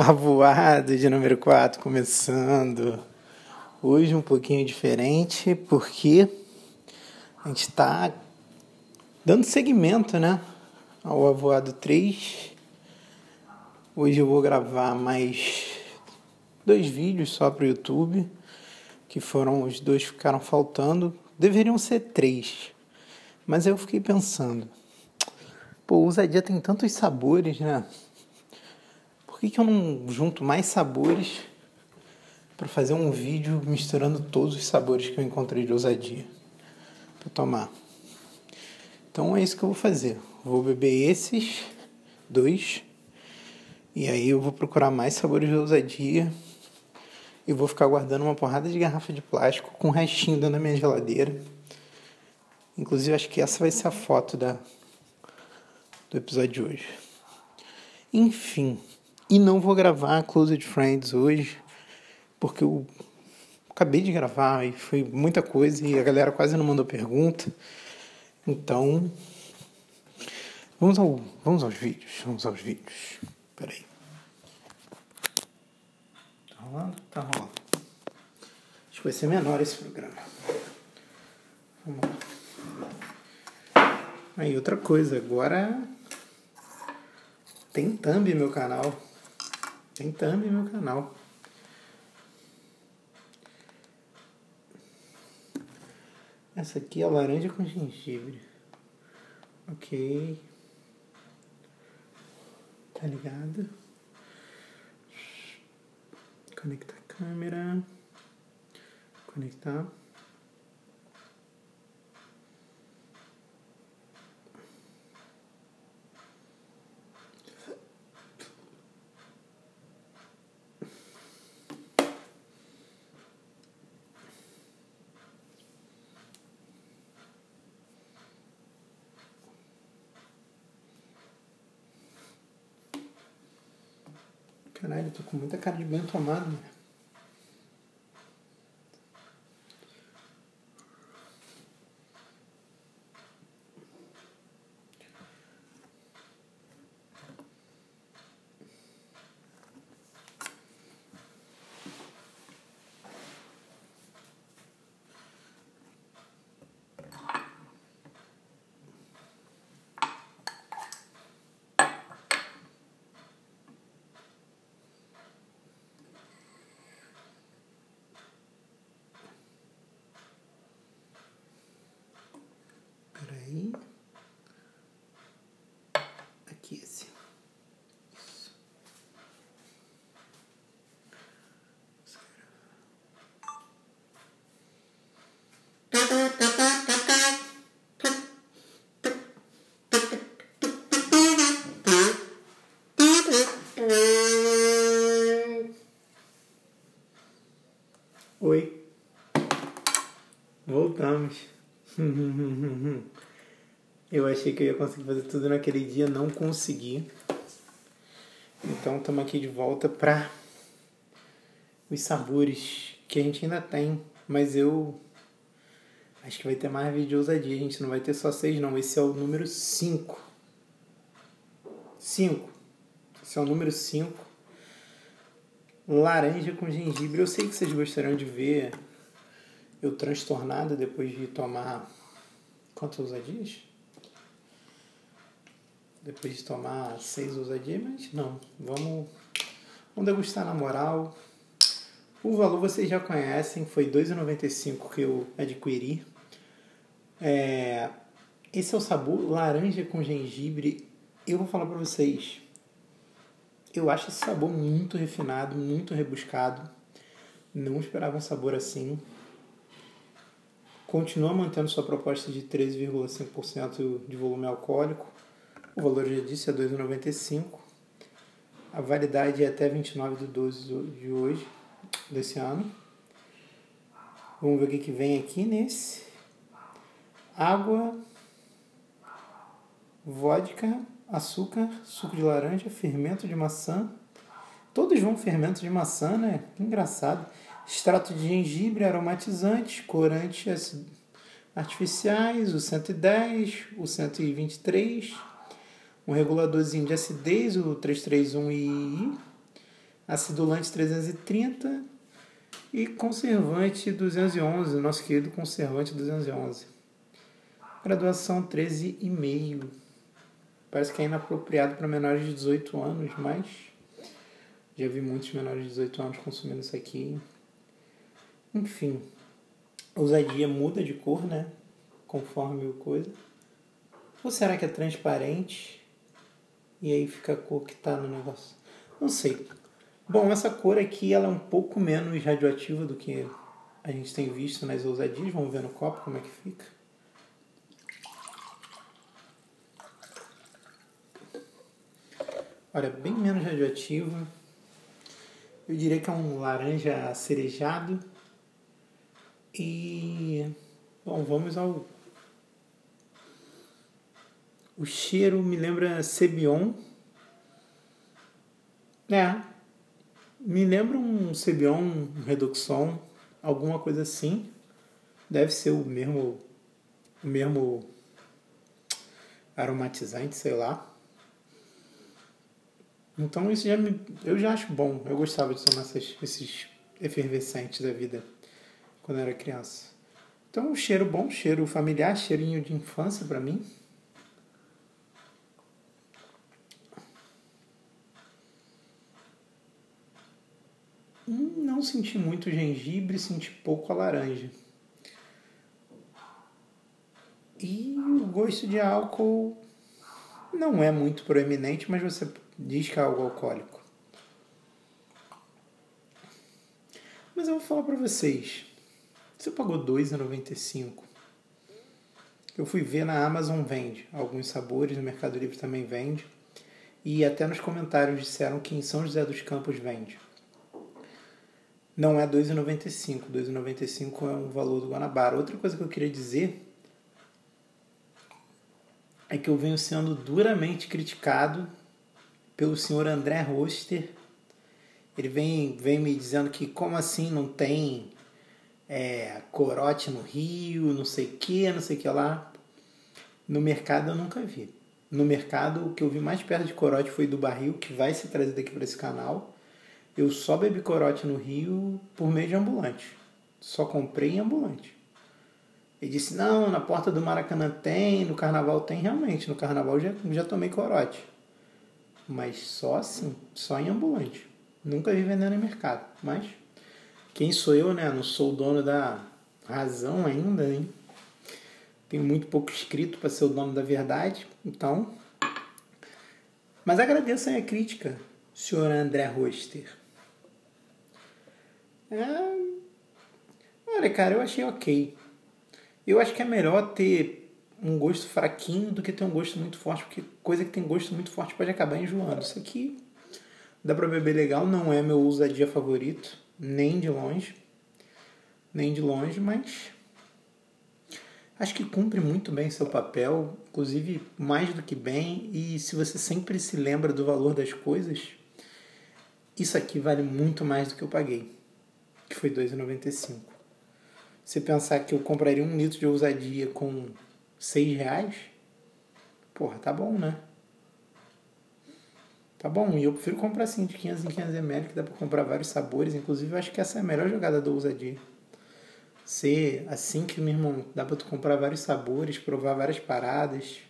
Avoado de número 4 começando. Hoje um pouquinho diferente porque a gente está dando seguimento né, ao Avoado 3. Hoje eu vou gravar mais dois vídeos só para o YouTube, que foram os dois que ficaram faltando. Deveriam ser três, mas eu fiquei pensando. Pô, Ousadia tem tantos sabores, né? Por que, que eu não junto mais sabores para fazer um vídeo misturando todos os sabores que eu encontrei de ousadia para tomar? Então é isso que eu vou fazer. Vou beber esses dois e aí eu vou procurar mais sabores de ousadia e vou ficar guardando uma porrada de garrafa de plástico com restinho dentro da minha geladeira. Inclusive acho que essa vai ser a foto da do episódio de hoje. Enfim, e não vou gravar Closed Friends hoje, porque eu acabei de gravar e foi muita coisa e a galera quase não mandou pergunta. Então, vamos, ao, vamos aos vídeos, vamos aos vídeos. Peraí. Tá rolando? Tá rolando. Acho que vai ser menor esse programa. Vamos lá. Aí, outra coisa, agora tem thumb meu canal. Tem thumb no meu canal. Essa aqui é laranja com gengibre. Ok. Tá ligado? Conectar a câmera. Conectar. Caralho, eu tô com muita cara de banho tomado, né? Peraí. Aqui esse. Isso. Oi. Voltamos. Eu achei que eu ia conseguir fazer tudo naquele dia, não consegui. Então estamos aqui de volta para os sabores que a gente ainda tem, mas eu acho que vai ter mais vídeo de ousadia. A gente não vai ter só seis, não. Esse é o número 5. 5. Esse é o número 5. Laranja com gengibre. Eu sei que vocês gostariam de ver eu transtornado depois de tomar quantas ousadias? Depois de tomar seis ousadias, mas não, vamos, vamos degustar na moral. O valor vocês já conhecem, foi R$ 2,95 que eu adquiri. É, esse é o sabor laranja com gengibre. Eu vou falar para vocês, eu acho esse sabor muito refinado, muito rebuscado. Não esperava um sabor assim continua mantendo sua proposta de 13,5% de volume alcoólico. O valor, já disse, é 2,95. A validade é até 29 de 12 de hoje, desse ano. Vamos ver o que, vem aqui nesse. Água, vodka, açúcar, suco de laranja, fermento de maçã. Todos vão fermento de maçã, né? Que engraçado extrato de gengibre, aromatizantes, corantes artificiais, o 110, o 123, um reguladorzinho de acidez, o 331i, acidulante 330 e conservante 211, nosso querido conservante 211. Graduação 13,5. Parece que é inapropriado para menores de 18 anos, mas já vi muitos menores de 18 anos consumindo isso aqui. Enfim, a ousadia muda de cor, né? Conforme o coisa. Ou será que é transparente? E aí fica a cor que tá no negócio. Não sei. Bom, essa cor aqui ela é um pouco menos radioativa do que a gente tem visto nas ousadias. Vamos ver no copo como é que fica. Olha, bem menos radioativa. Eu diria que é um laranja cerejado. E. Bom, vamos ao o cheiro me lembra Cebion. É. Me lembra um Cebion, um Reduxon, alguma coisa assim. Deve ser o mesmo o mesmo aromatizante, sei lá. Então isso já me, eu já acho bom. Eu gostava de tomar esses, esses efervescentes da vida quando eu era criança. Então, um cheiro bom, cheiro familiar, cheirinho de infância para mim. Não senti muito gengibre, senti pouco a laranja. E o gosto de álcool não é muito proeminente, mas você diz que é algo alcoólico. Mas eu vou falar para vocês. Você pagou R$ 2,95. Eu fui ver na Amazon vende. Alguns sabores, no Mercado Livre também vende. E até nos comentários disseram que em São José dos Campos vende não é 2,95. 2,95 é um valor do Guanabara. Outra coisa que eu queria dizer é que eu venho sendo duramente criticado pelo senhor André Roster. Ele vem, vem me dizendo que como assim não tem é, corote no Rio, não sei o que, não sei o que lá. No mercado eu nunca vi. No mercado o que eu vi mais perto de corote foi do barril, que vai ser trazido aqui para esse canal eu só bebi corote no Rio por meio de ambulante. Só comprei em ambulante. Ele disse, não, na porta do Maracanã tem, no carnaval tem, realmente. No carnaval já, já tomei corote. Mas só assim, só em ambulante. Nunca vi vendendo em mercado. Mas quem sou eu, né? Não sou o dono da razão ainda, hein? Tenho muito pouco escrito para ser o dono da verdade. Então. Mas agradeço a crítica, senhor André Roster. É... Olha, cara, eu achei ok. Eu acho que é melhor ter um gosto fraquinho do que ter um gosto muito forte, porque coisa que tem gosto muito forte pode acabar enjoando. Isso aqui dá pra beber legal, não é meu ousadia favorito, nem de longe. Nem de longe, mas acho que cumpre muito bem seu papel, inclusive mais do que bem, e se você sempre se lembra do valor das coisas, isso aqui vale muito mais do que eu paguei foi R$ 2,95. Se pensar que eu compraria um litro de ousadia com seis reais, porra, tá bom, né? Tá bom, e eu prefiro comprar assim de 500 em 500 ml, que dá pra comprar vários sabores. Inclusive, eu acho que essa é a melhor jogada da ousadia. Ser assim que, meu irmão, dá pra tu comprar vários sabores, provar várias paradas,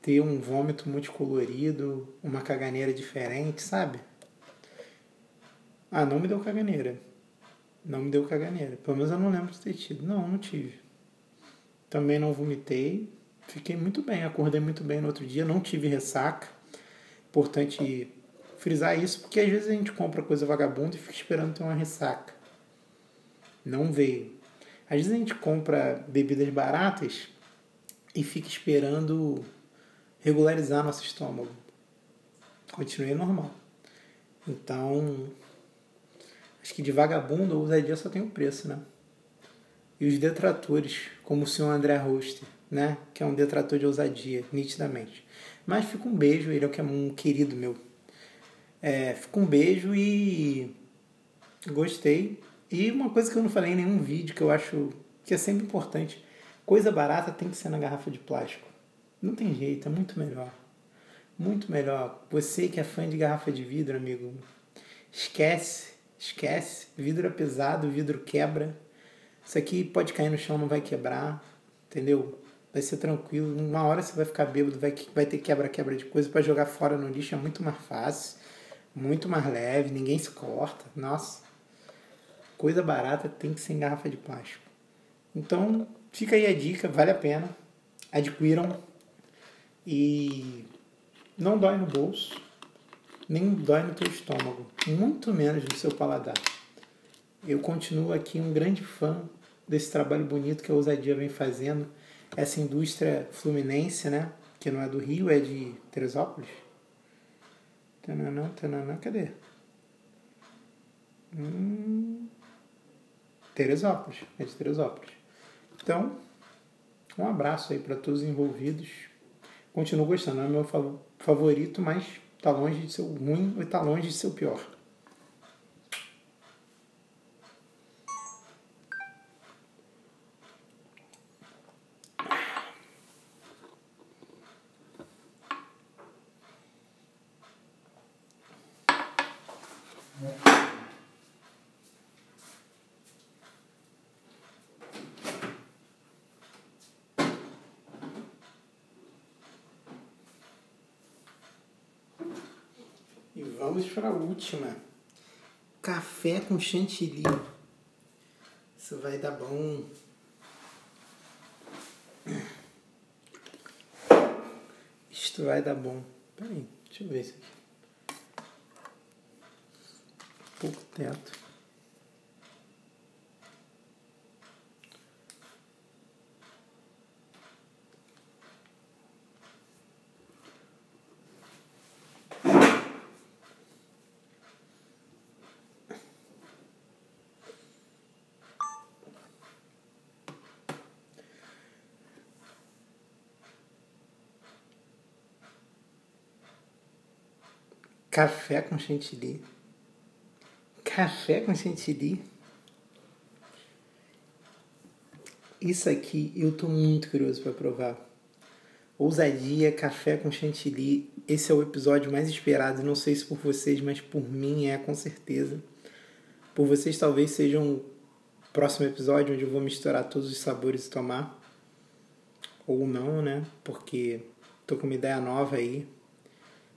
ter um vômito multicolorido, uma caganeira diferente, sabe? Ah, não me deu caganeira. Não me deu caganeira. Pelo menos eu não lembro de ter tido. Não, não tive. Também não vomitei. Fiquei muito bem, acordei muito bem no outro dia, não tive ressaca. Importante frisar isso, porque às vezes a gente compra coisa vagabunda e fica esperando ter uma ressaca. Não veio. Às vezes a gente compra bebidas baratas e fica esperando regularizar nosso estômago. Continuei normal. Então, Acho que de vagabundo, ousadia só tem um preço, né? E os detratores, como o senhor André Roster, né? Que é um detrator de ousadia, nitidamente. Mas fica um beijo, ele é é um querido meu. É, fica um beijo e gostei. E uma coisa que eu não falei em nenhum vídeo, que eu acho que é sempre importante. Coisa barata tem que ser na garrafa de plástico. Não tem jeito, é muito melhor. Muito melhor. Você que é fã de garrafa de vidro, amigo, Esquece, esquece. Vidro é pesado, vidro quebra. Isso aqui pode cair no chão, não vai quebrar, entendeu? Vai ser tranquilo. Uma hora você vai ficar bêbado, vai, vai ter quebra-quebra de coisa para jogar fora no lixo, é muito mais fácil, muito mais leve, ninguém se corta. Nossa, coisa barata tem que ser em garrafa de plástico. Então, fica aí a dica, vale a pena. Adquiram e não dói no bolso, nem dói no teu estômago, muito menos no seu paladar. Eu continuo aqui um grande fã desse trabalho bonito que a Ousadia vem fazendo, essa indústria fluminense, né? Que não é do Rio, é de Teresópolis. Tananã, tananã, cadê? Hum, Teresópolis, é de Teresópolis. Então, um abraço aí para todos os envolvidos. Continuo gostando, é meu favorito, mas tá longe de ser ruim e tá longe de ser o pior. Vamos para a última. Café com chantilly. Isso vai dar bom. Isto vai dar bom. Peraí, deixa eu ver isso aqui. Pouco teto. Café com chantilly. Café com chantilly. Isso aqui eu tô muito curioso para provar. Ousadia, café com chantilly. Esse é o episódio mais esperado. Não sei se por vocês, mas por mim é com certeza. Por vocês talvez seja um próximo episódio onde eu vou misturar todos os sabores e tomar. Ou não, né? Porque tô com uma ideia nova aí.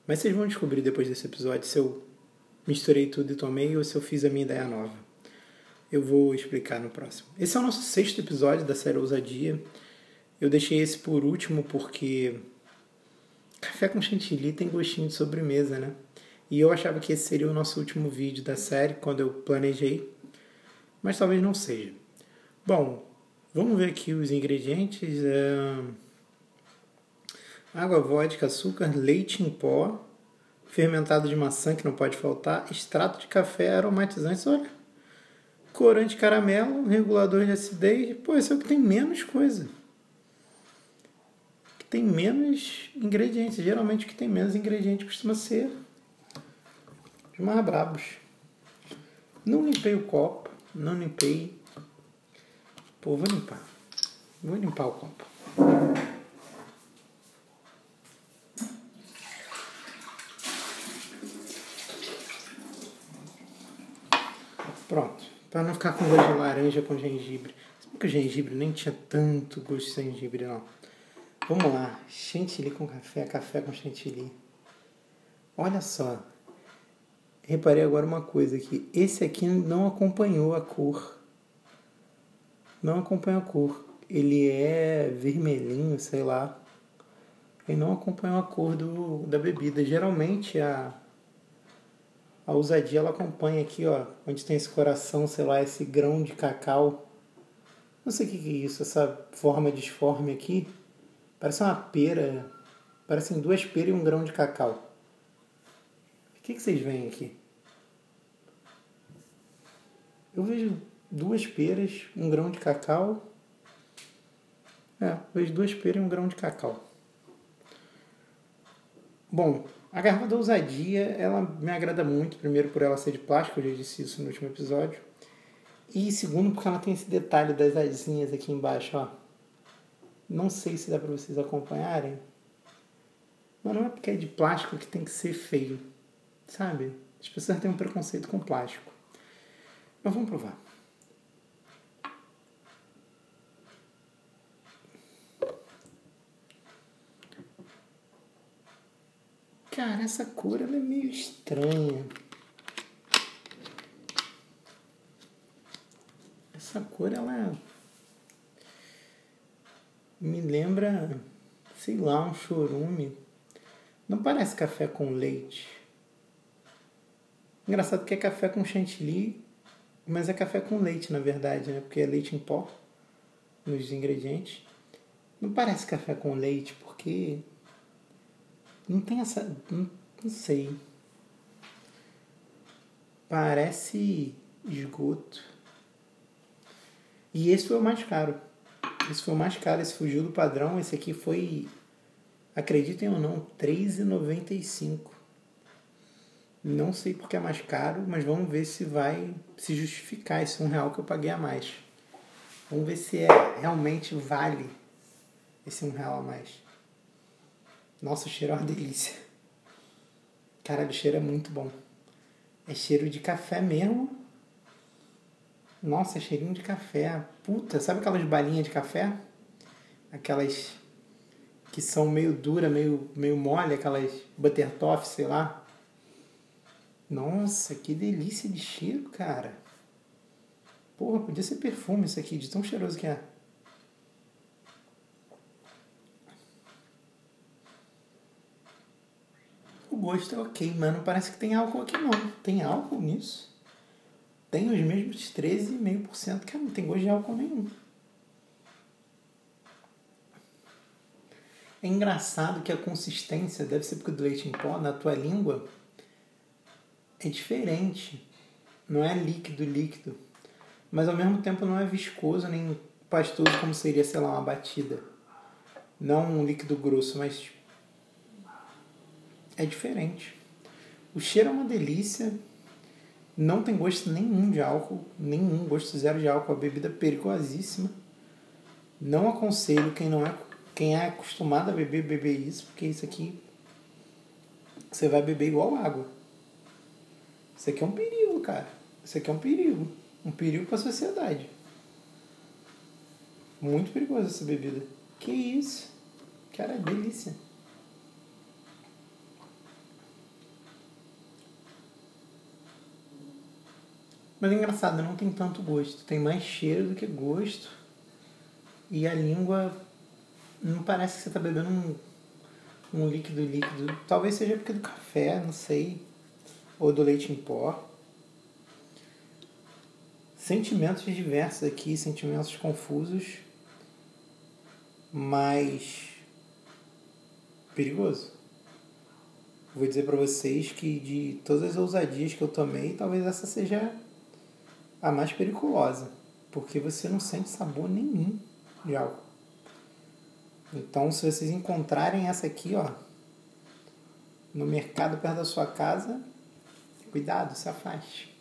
Mas vocês vão descobrir depois desse episódio se eu misturei tudo e tomei ou se eu fiz a minha ideia nova. Eu vou explicar no próximo. Esse é o nosso sexto episódio da série Ousadia. Eu deixei esse por último porque café com chantilly tem gostinho de sobremesa, né? E eu achava que esse seria o nosso último vídeo da série quando eu planejei, mas talvez não seja. Bom, vamos ver aqui os ingredientes. É água, vodka, açúcar, leite em pó, fermentado de maçã que não pode faltar, extrato de café, aromatizantes, olha, corante caramelo, regulador de acidez, pô, esse é o que tem menos coisa. Que tem menos ingredientes. Geralmente o que tem menos ingredientes costuma ser os mais brabos. Não limpei o copo, não limpei. Pô, vou limpar. Vou limpar o copo. Para não ficar com gosto de laranja com gengibre. Se que o gengibre nem tinha tanto gosto de gengibre, não. Vamos lá. Chantilly com café, café com chantilly. Olha só. Reparei agora uma coisa aqui. Esse aqui não acompanhou a cor. Não acompanha a cor. Ele é vermelhinho, sei lá. Ele não acompanhou a cor do, da bebida. Geralmente a a ousadia ela acompanha aqui, ó, onde tem esse coração, sei lá, esse grão de cacau. Não sei o que é isso, essa forma disforme aqui. Parece uma pera. Parecem duas peras e um grão de cacau. O que, que vocês veem aqui? Eu vejo duas peras, um grão de cacau. É, vejo duas peras e um grão de cacau. Bom, a garrafa da ousadia, ela me agrada muito, primeiro por ela ser de plástico, eu já disse isso no último episódio. E segundo porque ela tem esse detalhe das asinhas aqui embaixo, ó. Não sei se dá para vocês acompanharem. Mas não é porque é de plástico que tem que ser feio, sabe? As pessoas têm um preconceito com plástico. Mas vamos provar. Cara, essa cor ela é meio estranha. Essa cor ela me lembra, sei lá, um chorume. Não parece café com leite. Engraçado que é café com chantilly, mas é café com leite, na verdade, né? Porque é leite em pó nos ingredientes. Não parece café com leite, porque não tem essa. Não, não sei. Parece esgoto. E esse foi o mais caro. Esse foi o mais caro, esse fugiu do padrão. Esse aqui foi, acreditem ou não, R$3,95. Não sei porque é mais caro, mas vamos ver se vai se justificar esse um real que eu paguei a mais. Vamos ver se é, realmente vale esse um real a mais. Nossa, o cheiro é uma delícia. Cara, o cheiro é muito bom. É cheiro de café mesmo. Nossa, cheirinho de café. Puta, sabe aquelas balinhas de café? Aquelas que são meio dura, meio, meio mole, aquelas buttertoff, sei lá. Nossa, que delícia de cheiro, cara. Porra, podia ser perfume isso aqui, de tão cheiroso que é. Gosto é ok, mas não parece que tem álcool aqui não. Tem álcool nisso? Tem os mesmos 13,5% que não tem gosto de álcool nenhum. É engraçado que a consistência, deve ser porque do leite em pó, na tua língua, é diferente. Não é líquido, líquido. Mas ao mesmo tempo não é viscoso nem pastoso como seria, sei lá, uma batida. Não um líquido grosso, mas é diferente. O cheiro é uma delícia, não tem gosto nenhum de álcool, nenhum gosto zero de álcool, a bebida é perigosíssima. Não aconselho quem não é quem é acostumado a beber beber isso, porque isso aqui você vai beber igual água. Isso aqui é um perigo, cara. Isso aqui é um perigo, um perigo para a sociedade. Muito perigosa essa bebida. Que isso? Cara, é delícia. Mas é engraçado, não tem tanto gosto. Tem mais cheiro do que gosto. E a língua não parece que você está bebendo um, um líquido líquido. Talvez seja porque do café, não sei. Ou do leite em pó. Sentimentos diversos aqui, sentimentos confusos. Mas perigoso. Vou dizer para vocês que de todas as ousadias que eu tomei, talvez essa seja a mais periculosa, porque você não sente sabor nenhum de álcool. Então, se vocês encontrarem essa aqui, ó, no mercado perto da sua casa, cuidado, se afaste.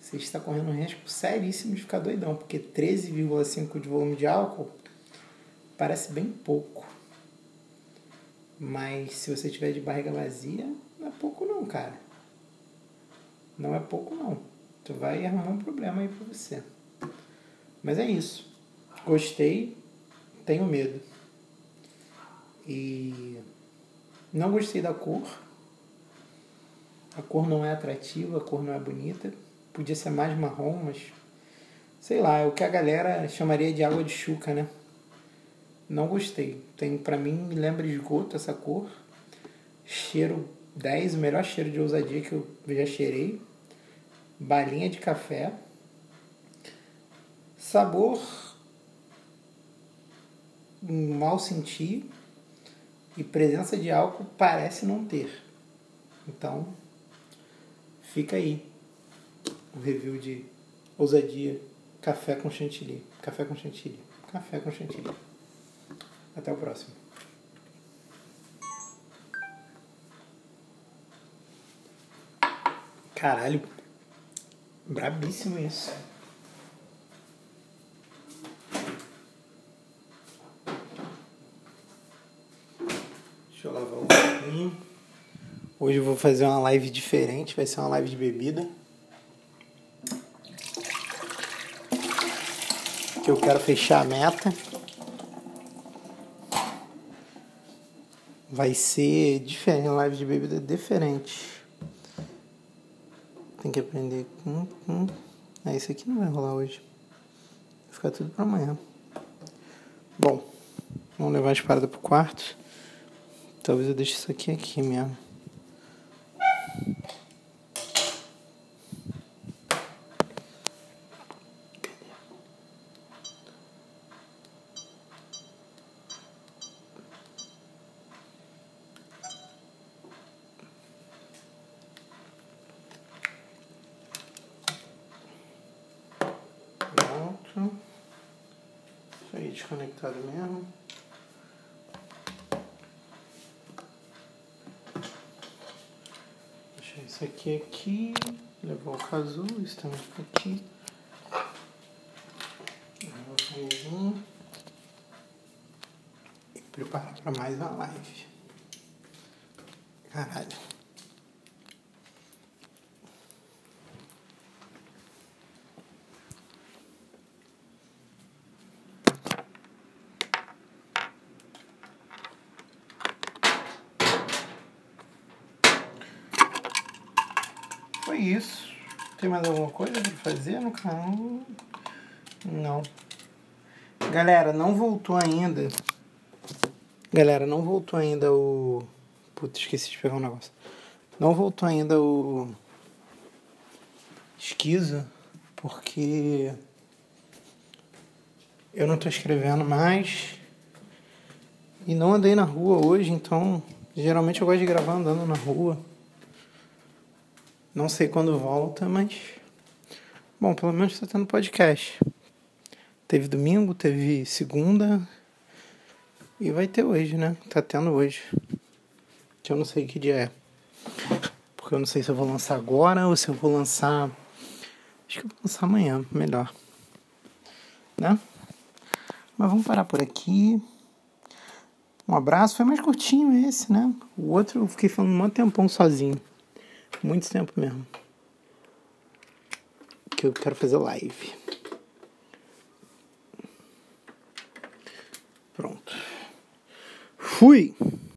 Você está correndo um risco seríssimo de ficar doidão, porque 13,5 de volume de álcool parece bem pouco. Mas se você tiver de barriga vazia, não é pouco não, cara. Não é pouco não tu vai arrumar um problema aí pra você. Mas é isso. Gostei, tenho medo. E não gostei da cor. A cor não é atrativa, a cor não é bonita. Podia ser mais marrom, mas sei lá, é o que a galera chamaria de água de chuca, né? Não gostei. Tem para mim me lembra esgoto essa cor. Cheiro 10, o melhor cheiro de ousadia que eu já cheirei balinha de café, sabor mal sentir e presença de álcool parece não ter. Então, fica aí o review de ousadia café com chantilly. Café com chantilly. Café com chantilly. Até o próximo. Caralho, Brabíssimo isso. Deixa eu lavar o copinho. Hoje eu vou fazer uma live diferente, vai ser uma live de bebida. Que eu quero fechar a meta. Vai ser diferente, uma live de bebida diferente. Que aprender. Hum, hum. É, isso aqui não vai rolar hoje. Vai ficar tudo para amanhã. Bom, vamos levar as paradas pro quarto. Talvez eu deixe isso aqui aqui mesmo. Pronto. Isso aí, desconectado mesmo. Deixar isso aqui aqui. Levar o casulo, isso também fica aqui. Levar o. E preparar para mais uma live. Caralho. Isso. Tem mais alguma coisa pra fazer no canal? Não. Galera, não voltou ainda. Galera, não voltou ainda o. Puta, esqueci de pegar um negócio. Não voltou ainda o. Esquizo, porque. Eu não tô escrevendo mais. E não andei na rua hoje, então. Geralmente eu gosto de gravar andando na rua. Não sei quando volta, mas. Bom, pelo menos está tendo podcast. Teve domingo, teve segunda. E vai ter hoje, né? Tá tendo hoje. Eu não sei que dia é. Porque eu não sei se eu vou lançar agora ou se eu vou lançar. Acho que eu vou lançar amanhã, melhor. Né? Mas vamos parar por aqui. Um abraço. Foi mais curtinho esse, né? O outro eu fiquei falando um tempão sozinho. Muito tempo mesmo. Que eu quero fazer live. Pronto. Fui!